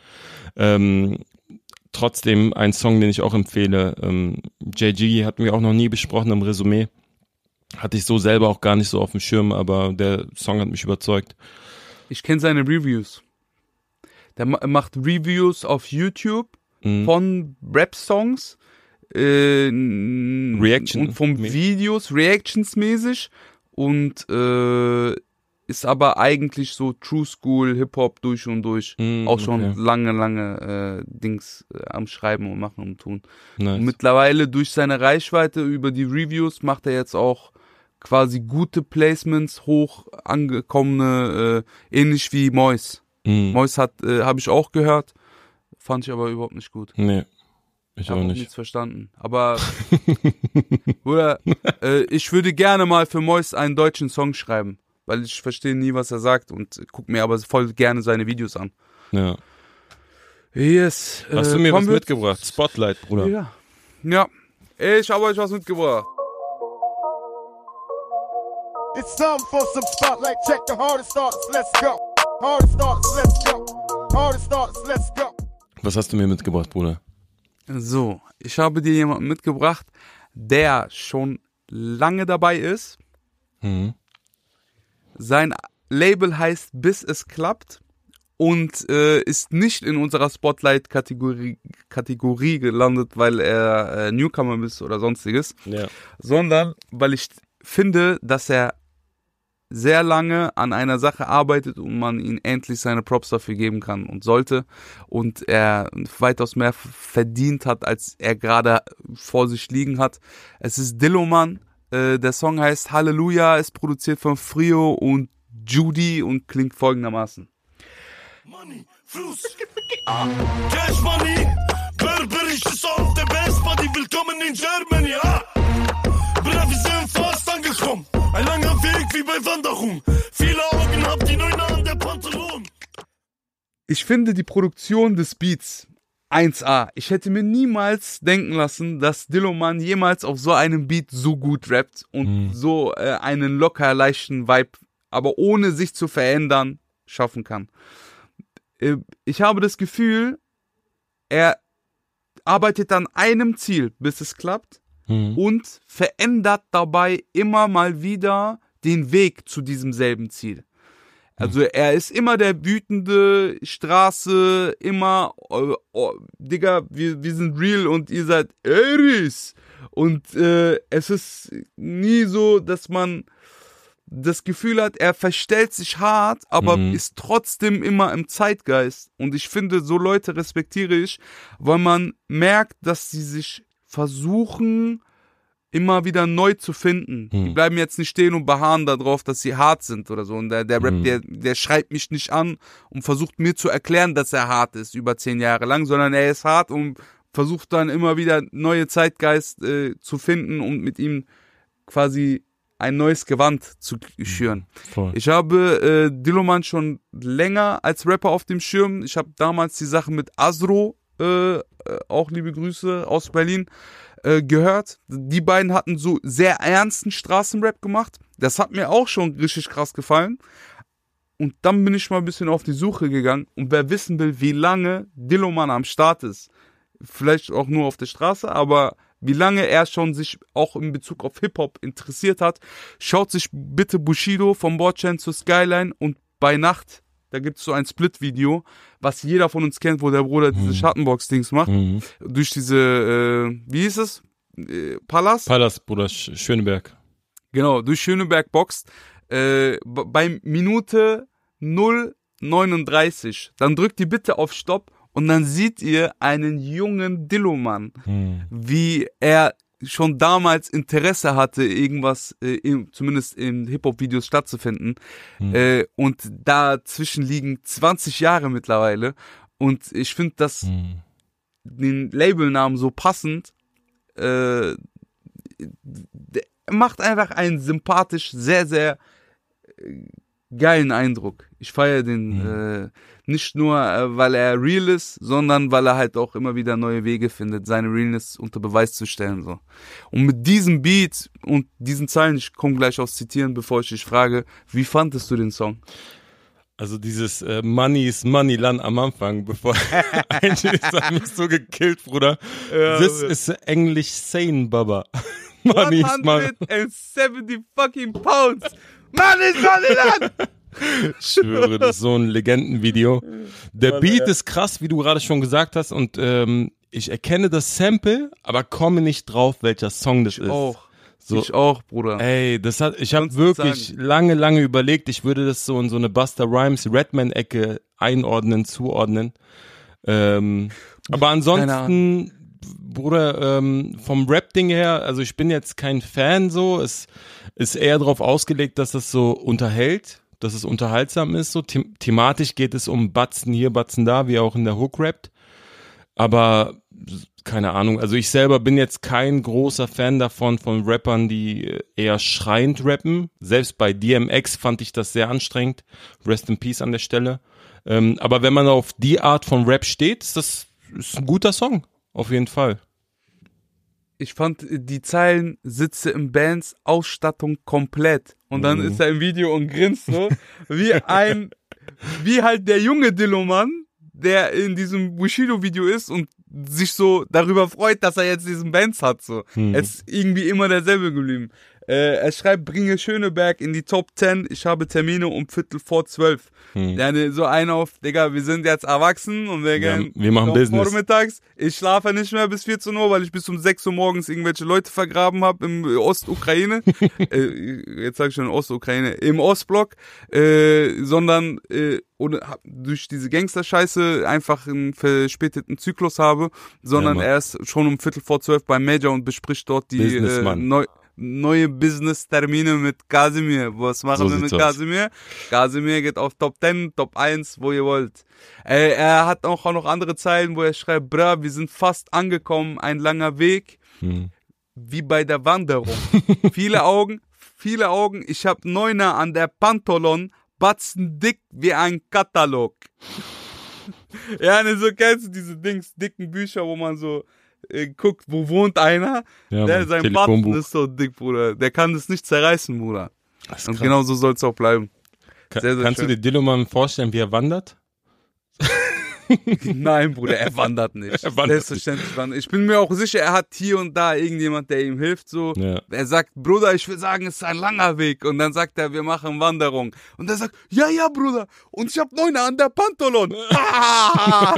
Ähm, trotzdem ein Song, den ich auch empfehle. Ähm, JG hatten wir auch noch nie besprochen im Resümee. Hatte ich so selber auch gar nicht so auf dem Schirm, aber der Song hat mich überzeugt. ich kenne seine Reviews. Der ma macht Reviews auf YouTube Mhm. von Rap-Songs. Äh, Reaction- Und von mäßig. Videos, Reactions mäßig. Und äh, ist aber eigentlich so True School, Hip-Hop durch und durch. Mhm, Auch schon okay. lange, lange äh, Dings äh, am Schreiben und Machen und Tun. Nice. Und mittlerweile durch seine Reichweite über die Reviews macht er jetzt auch quasi gute Placements, hoch angekommene, äh, ähnlich wie Mois. Mhm. Mois hat, äh, habe ich auch gehört, fand ich aber überhaupt nicht gut. Nee. Ich hab auch auch nicht. nichts verstanden. Aber, Bruder, äh, ich würde gerne mal für Mois einen deutschen Song schreiben, weil ich verstehe nie, was er sagt und guck mir aber voll gerne seine Videos an. Ja. Yes. Hast äh, du mir was mitgebracht? Spotlight, Bruder. Ja. Ja. Ich habe euch was mitgebracht. It's time for some spotlight. Check the hardest artists. Let's go. Was hast du mir mitgebracht, Bruder? So, ich habe dir jemanden mitgebracht, der schon lange dabei ist. Mhm. Sein Label heißt Bis es klappt und äh, ist nicht in unserer Spotlight-Kategorie Kategorie gelandet, weil er äh, Newcomer ist oder sonstiges, Ja. sondern weil ich finde, dass er sehr lange an einer Sache arbeitet und man ihm endlich seine Props dafür geben kann und sollte und er weitaus mehr verdient hat, als er gerade vor sich liegen hat. Es ist Dilloman, äh, der Song heißt Halleluja, ist produziert von Frio und Judy und klingt folgendermaßen. Money, Fluss. Cash Money. Berber ist es auf der Best Buddy. Willkommen in Germany. Ah. Wir sind fast angekommen. Ein langer Weg wie bei Wanderung. Viele Augen habt die Neune an der Pantalon. Ich finde die Produktion des Beats 1A. Ich hätte mir niemals denken lassen, dass Dilloman jemals auf so einem Beat so gut rappt und so äh, einen locker leichten Vibe, aber ohne sich zu verändern, schaffen kann. Äh, ich habe das Gefühl, er arbeitet an einem Ziel, bis es klappt Mhm. und verändert dabei immer mal wieder den Weg zu diesem selben Ziel. Also er ist immer der wütende Straße, immer, oh, oh, Digga, wir, wir sind real und ihr seid Eris. Und äh, es ist nie so, dass man das Gefühl hat, er verstellt sich hart, aber Mhm. ist trotzdem immer im Zeitgeist. Und ich finde, so Leute respektiere ich, weil man merkt, dass sie sich versuchen, immer wieder neu zu finden. Die Mhm. bleiben jetzt nicht stehen und beharren darauf, dass sie hart sind oder so. Und der, der Rap, Mhm. der, der schreibt mich nicht an und versucht mir zu erklären, dass er hart ist über zehn Jahre lang, sondern er ist hart und versucht dann immer wieder neue Zeitgeist äh, zu finden und mit ihm quasi ein neues Gewand zu schüren. Voll. Ich habe äh, Dilloman schon länger als Rapper auf dem Schirm. Ich habe damals die Sache mit Asro, äh, äh, auch liebe Grüße aus Berlin, äh, gehört. Die beiden hatten so sehr ernsten Straßenrap gemacht. Das hat mir auch schon richtig krass gefallen. Und dann bin ich mal ein bisschen auf die Suche gegangen. Und wer wissen will, wie lange Dilloman am Start ist, vielleicht auch nur auf der Straße, aber wie lange er schon sich auch in Bezug auf Hip-Hop interessiert hat, schaut sich bitte Bushido vom Bordchain zur Skyline und bei Nacht, da gibt's so ein Split-Video, was jeder von uns kennt, wo der Bruder diese Schattenbox-Dings macht, Mhm. durch diese, äh, wie hieß es? Äh, Palast? Palast, Bruder, Sch Schöneberg. Genau, durch Schöneberg boxt. Äh, bei Minute 0,39. Dann drückt ihr bitte auf Stopp und dann seht ihr einen jungen Dilloman, Mhm. wie er schon damals Interesse hatte, irgendwas, äh, in, zumindest in Hip-Hop-Videos stattzufinden. Äh, und dazwischen liegen 20 Jahre mittlerweile. Und ich finde das Mhm. den Labelnamen so passend. Äh, macht einfach einen sympathisch, sehr, sehr äh, geilen Eindruck. Ich feiere den äh, nicht nur, äh, weil er real ist, sondern weil er halt auch immer wieder neue Wege findet, seine Realness unter Beweis zu stellen. So. Und mit diesem Beat und diesen Zeilen, ich komme gleich aufs Zitieren, bevor ich dich frage, wie fandest du den Song? Also dieses äh, Money is Money Land am Anfang, bevor eigentlich das hat mich so gekillt, Bruder. This is English sane, Baba. Money is Money. 170 fucking pounds! Mann ist Moneyland! Ich schwöre, das ist so ein Legendenvideo. Der Beat ist krass, wie du gerade schon gesagt hast, und ähm, ich erkenne das Sample, aber komme nicht drauf, welcher Song das ist. Auch. So, Ich auch, Bruder. Ey, das hat, ich habe wirklich sagen. lange, lange überlegt, ich würde das so in so eine Buster Rhymes Redman-Ecke einordnen, zuordnen. Ähm, aber ansonsten, Bruder, ähm, vom Rap-Ding her, also ich bin jetzt kein Fan so, es ist eher darauf ausgelegt, dass das so unterhält, dass es unterhaltsam ist. So The thematisch geht es um Batzen hier, Batzen da, wie auch in der Hook rappt. aber keine Ahnung, also ich selber bin jetzt kein großer Fan davon, von Rappern, die eher schreiend rappen. Selbst bei DMX fand ich das sehr anstrengend. Rest in Peace an der Stelle. Ähm, aber wenn man auf die Art von Rap steht, ist das ist ein guter Song. Auf jeden Fall. Ich fand die Zeilen Sitze im Bands Ausstattung komplett und dann Mhm. ist er im Video und grinst so wie ein wie halt der junge Dilloman, der in diesem Bushido Video ist und sich so darüber freut, dass er jetzt diesen Bands hat so. Mhm. Er ist irgendwie immer derselbe geblieben. Äh, er schreibt, bringe Schöneberg in die Top 10. Ich habe Termine um Viertel vor zwölf. Hm. Ja, ne, so ein auf, Digga, wir sind jetzt erwachsen und wir, gehen wir machen Business. vormittags. Ich schlafe nicht mehr bis 14 Uhr, weil ich bis um 6 Uhr morgens irgendwelche Leute vergraben habe im Ostukraine. äh, jetzt sage ich schon Ostukraine, im Ostblock, äh, sondern äh, oder hab durch diese Gangster-Scheiße einfach einen verspäteten Zyklus habe, sondern Ja, er ist schon um Viertel vor zwölf beim Major und bespricht dort die äh, neu, neue Business-Termine mit Kasimir. Was machen So wir mit aus. Kasimir? Kasimir geht auf Top 10, Top 1, wo ihr wollt. Äh, er hat auch noch andere Zeilen, wo er schreibt, bra, wir sind fast angekommen, ein langer Weg, Hm. wie bei der Wanderung. viele Augen, viele Augen, ich hab Neuner an der Pantolon, batzen dick wie ein Katalog. ja, ne, so kennst du diese Dings, dicken Bücher, wo man so äh, guckt, wo wohnt einer, Ja, der Mann, sein. Batzen ist so dick, Bruder. Der kann das nicht zerreißen, Bruder. Und genau so soll es auch bleiben. Ka- sehr, sehr Kannst schön. du dir Dillo mal vorstellen, wie er wandert? Nein, Bruder, er wandert nicht. Er wandert Selbstverständlich wandert. Ich bin mir auch sicher, er hat hier und da irgendjemand, der ihm hilft. So, Ja. er sagt, Bruder, ich will sagen, es ist ein langer Weg. Und dann sagt er, wir machen Wanderung. Und er sagt, ja, ja, Bruder. Und ich hab Neuner an der Pantolon. Ah!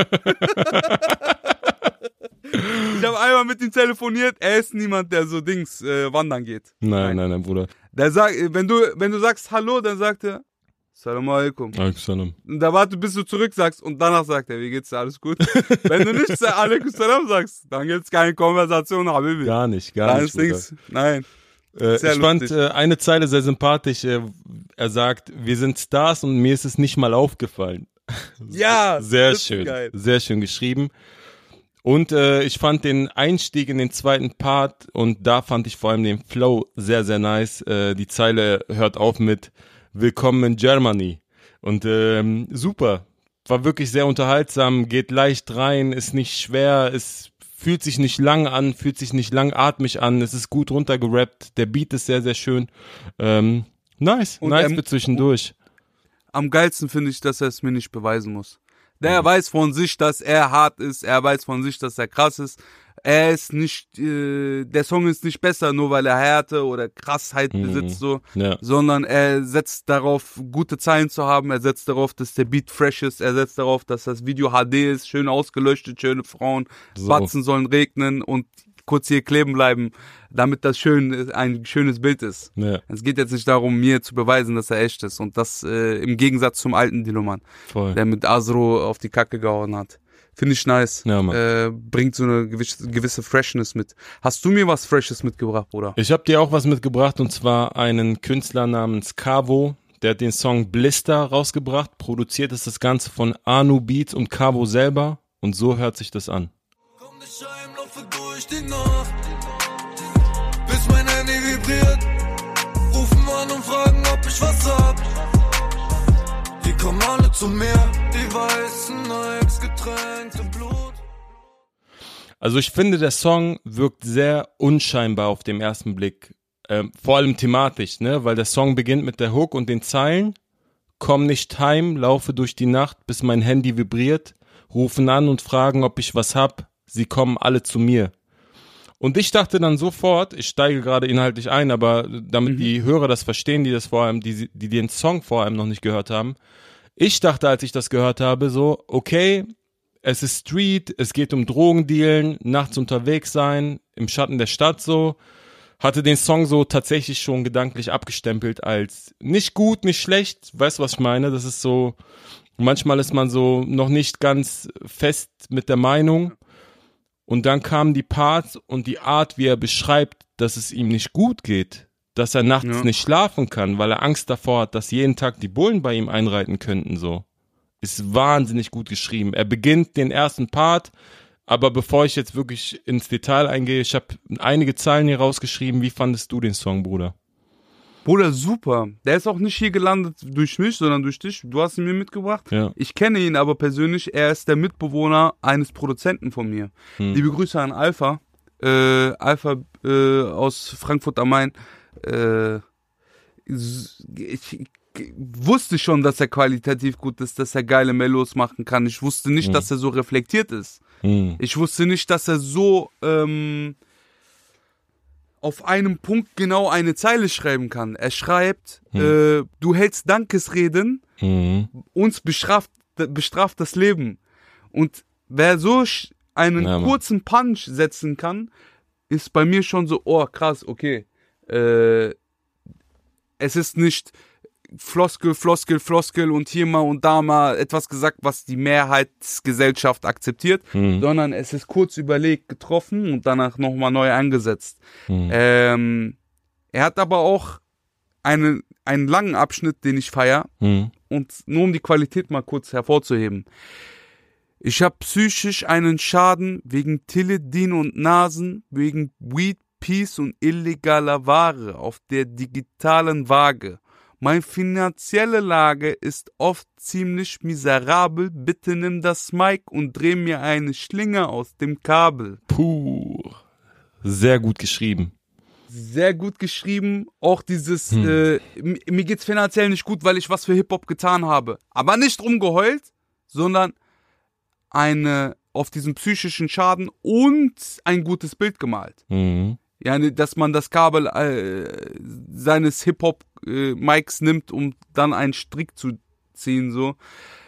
Ich habe einmal mit ihm telefoniert. Er ist niemand, der so Dings äh, wandern geht. Nein, nein, nein, Bruder. Der sagt, wenn du, wenn du sagst Hallo, dann sagt er, Salam alaikum. Alaikum Und da warte, bis du zurück sagst und danach sagt er, wie geht's dir, alles gut? Wenn du nicht Alaikum Salam sagst, dann gibt's keine Konversation, Habibi. Gar nicht, gar Gar nicht. Dings. Nein. Äh, ich fand lustig. äh, eine Zeile sehr sympathisch. Äh, er sagt, wir sind Stars und mir ist es nicht mal aufgefallen. Ja, Sehr schön, geil. sehr schön geschrieben. Und äh, ich fand den Einstieg in den zweiten Part und da fand ich vor allem den Flow sehr, sehr nice. Äh, die Zeile hört auf mit Willkommen in Germany. Und ähm, super. War wirklich sehr unterhaltsam, geht leicht rein, ist nicht schwer, es fühlt sich nicht lang an, fühlt sich nicht langatmig an, es ist gut runtergerappt, der Beat ist sehr, sehr schön. Ähm, nice, Und nice für zwischendurch. Am geilsten finde ich, dass er es mir nicht beweisen muss. Der weiß von sich, dass er hart ist, er weiß von sich, dass er krass ist. Er ist nicht, äh, der Song ist nicht besser, nur weil er Härte oder Krassheit Mhm. besitzt, so. Ja. sondern er setzt darauf, gute Zeilen zu haben, er setzt darauf, dass der Beat fresh ist, er setzt darauf, dass das Video HD ist, schön ausgeleuchtet, schöne Frauen, So. Batzen sollen regnen und kurz hier kleben bleiben, damit das schön ein schönes Bild ist. Ja, Es geht jetzt nicht darum, mir zu beweisen, dass er echt ist und das äh, im Gegensatz zum alten Diloman, voll. der mit Asro auf die Kacke gehauen hat. Finde ich nice. Ja. Äh, bringt so eine gewisse, gewisse Freshness mit. Hast du mir was Freshes mitgebracht, Bruder? Ich habe dir auch was mitgebracht und zwar einen Künstler namens Cavo. Der hat den Song Blister rausgebracht. Produziert ist das Ganze von Anu Beats und Cavo selber. Und so hört sich das an. Komm laufe durch die Nacht. Bis mein Handy vibriert. Rufen an und fragen, ob ich was hab. Die kommen alle zu mir. Die weißen Nikes, getränkte Blut. Also ich finde, der Song wirkt sehr unscheinbar auf dem ersten Blick. Ähm, vor allem thematisch, ne? Weil der Song beginnt mit der Hook und den Zeilen. Komm nicht heim, laufe durch die Nacht, bis mein Handy vibriert. Rufen an und fragen, ob ich was hab. Sie kommen alle zu mir. Und ich dachte dann sofort, ich steige gerade inhaltlich ein, aber damit die Hörer das verstehen, die das vor allem, die, die den Song vor allem noch nicht gehört haben. Ich dachte, als ich das gehört habe, so, okay, es ist Street, es geht um Drogendealen, nachts unterwegs sein, im Schatten der Stadt so. Hatte den Song so tatsächlich schon gedanklich abgestempelt als nicht gut, nicht schlecht. Weißt du, was ich meine? Das ist so, manchmal ist man so noch nicht ganz fest mit der Meinung. Und dann kamen die Parts und die Art, wie er beschreibt, dass es ihm nicht gut geht. Dass er nachts Ja. nicht schlafen kann, weil er Angst davor hat, dass jeden Tag die Bullen bei ihm einreiten könnten, so ist wahnsinnig gut geschrieben. Er beginnt den ersten Part Aber bevor ich jetzt wirklich ins Detail eingehe, ich habe einige Zeilen hier rausgeschrieben. Wie fandest du den Song, Bruder? Bruder, super. Der ist auch nicht hier gelandet durch mich, sondern durch dich. Du hast ihn mir mitgebracht. Ja. Ich kenne ihn aber persönlich. Er ist der Mitbewohner eines Produzenten von mir. Hm. Liebe Grüße an Alpha. Äh, Alpha äh, aus Frankfurt am Main. Äh, ich, wusste schon, dass er qualitativ gut ist, dass er geile Mellos machen kann. Ich wusste nicht, dass er so reflektiert ist. Hm. Ich wusste nicht, dass er so ähm, auf einem Punkt genau eine Zeile schreiben kann. Er schreibt, äh, du hältst Dankesreden, Hm. uns bestraft, bestraft das Leben. Und wer so einen Ja, kurzen Punch setzen kann, ist bei mir schon so, oh krass, okay. Äh, es ist nicht Floskel, Floskel, Floskel und hier mal und da mal etwas gesagt, was die Mehrheitsgesellschaft akzeptiert, Hm. sondern es ist kurz überlegt, getroffen und danach nochmal neu angesetzt. Hm. Ähm, er hat aber auch einen, einen langen Abschnitt, den ich feier, Hm. und nur um die Qualität mal kurz hervorzuheben. Ich habe psychisch einen Schaden wegen Tilidin und Nasen, wegen Weed, Peace und illegaler Ware auf der digitalen Waage. Meine finanzielle Lage ist oft ziemlich miserabel. Bitte nimm das Mic und dreh mir eine Schlinge aus dem Kabel. Puh. Sehr gut geschrieben. sehr gut geschrieben. Auch dieses, Hm. äh, mir geht's finanziell nicht gut, weil ich was für Hip-Hop getan habe. Aber nicht rumgeheult, sondern eine auf diesen psychischen Schaden und ein gutes Bild gemalt. Hm. Ja, ne, dass man das Kabel äh, seines Hip-Hop-Mics nimmt, um dann einen Strick zu ziehen, so.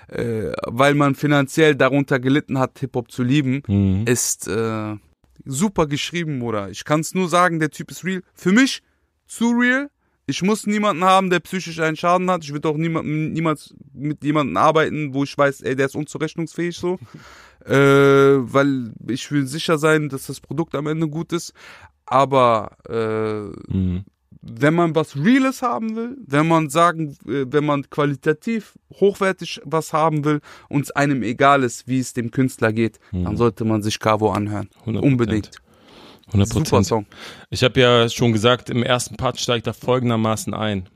Äh, weil man finanziell darunter gelitten hat, Hip-Hop zu lieben Hm. ist äh, super geschrieben, Bruder. Ich kann es nur sagen, der Typ ist real. Für mich zu real. Ich muss niemanden haben, der psychisch einen Schaden hat. Ich würde auch niemand, niemals mit jemandem arbeiten, wo ich weiß, ey, der ist unzurechnungsfähig so. äh, weil ich will sicher sein, dass das Produkt am Ende gut ist. Aber äh, Hm. wenn man was Reales haben will, wenn man sagen, äh, wenn man qualitativ hochwertig was haben will und es einem egal ist, wie es dem Künstler geht, dann sollte man sich Cavo anhören. 100%. Unbedingt. 100 Super Song. Ich habe ja schon gesagt, im ersten Part steigt er folgendermaßen ein.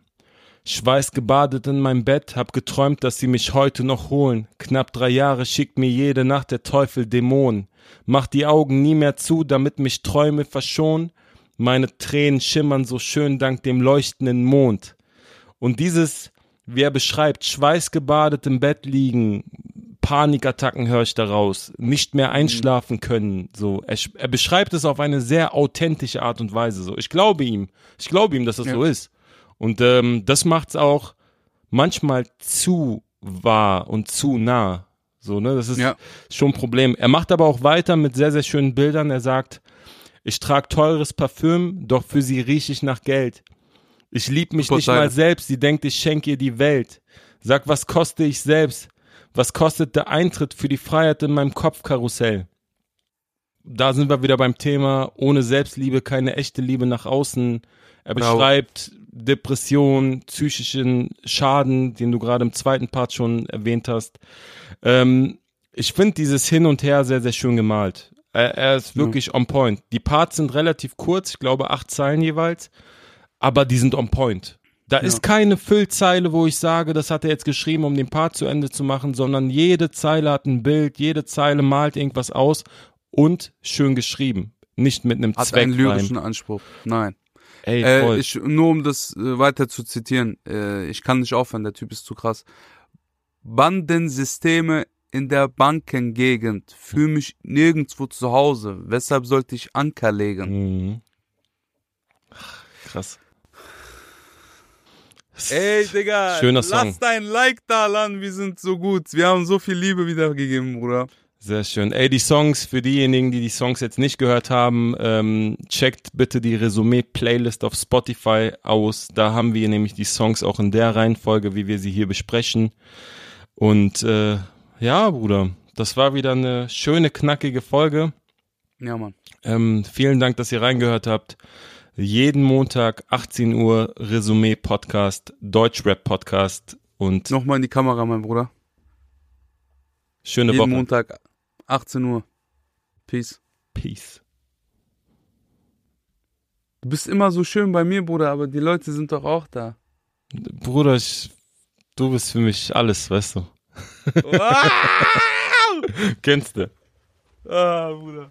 Schweißgebadet in meinem Bett, hab geträumt, dass sie mich heute noch holen. Knapp drei Jahre schickt mir jede Nacht der Teufel Dämonen. Mach die Augen nie mehr zu, damit mich Träume verschonen. Meine Tränen schimmern so schön dank dem leuchtenden Mond. Und dieses, wie er beschreibt, schweißgebadet im Bett liegen, Panikattacken höre ich daraus, nicht mehr einschlafen können, so. Er, er beschreibt es auf eine sehr authentische Art und Weise, so. Ich glaube ihm, ich glaube ihm, dass das Ja. so ist. Und ähm, das macht's auch manchmal zu wahr und zu nah, so, ne, das ist Ja. schon ein Problem. Er macht aber auch weiter mit sehr, sehr schönen Bildern. Er sagt, ich trage teures Parfüm, doch für sie rieche ich nach Geld. Ich lieb mich Super nicht Zeile. mal selbst, sie denkt, ich schenke ihr die Welt. Sag, was koste ich selbst? Was kostet der Eintritt für die Freiheit in meinem Kopfkarussell? Da sind wir wieder beim Thema, ohne Selbstliebe keine echte Liebe nach außen. Er Bravo. beschreibt Depression, psychischen Schaden, den du gerade im zweiten Part schon erwähnt hast. Ähm, ich finde dieses Hin und Her sehr, sehr schön gemalt. Er, er ist wirklich on point. Die Parts sind relativ kurz, ich glaube acht Zeilen jeweils, aber die sind on point. Da ist keine Füllzeile, wo ich sage, das hat er jetzt geschrieben, um den Part zu Ende zu machen, sondern jede Zeile hat ein Bild, jede Zeile malt irgendwas aus und schön geschrieben. Nicht mit einem Hat Zweck. einen lyrischen Anspruch. Nein. Ey, Äh, voll. ich, nur um das äh, weiter zu zitieren, äh, ich kann nicht aufhören, der Typ ist zu krass. Bandensysteme in der Bankengegend, fühle mich nirgendwo zu Hause. Weshalb sollte ich Anker legen? Mhm. Krass. Ey, Digga, Schöner lass Song. dein Like da, Lan, wir sind so gut. Wir haben so viel Liebe wiedergegeben, Bruder. Sehr schön. Ey, die Songs, für diejenigen, die die Songs jetzt nicht gehört haben, ähm, checkt bitte die Resümee-Playlist auf Spotify aus. Da haben wir nämlich die Songs auch in der Reihenfolge, wie wir sie hier besprechen. Und äh, ja, Bruder, das war wieder eine schöne, knackige Folge. Ja, Mann. Ähm, vielen Dank, dass ihr reingehört habt. Jeden Montag, 18 Uhr, Resümee-Podcast, Deutschrap-Podcast und Nochmal in die Kamera, mein Bruder. schöne Jeden Woche. Montag, 18 Uhr. Peace. Peace. Du bist immer so schön bei mir, Bruder, aber die Leute sind doch auch da. Bruder, ich, du bist für mich alles, weißt du. Kennst du. ah, Bruder.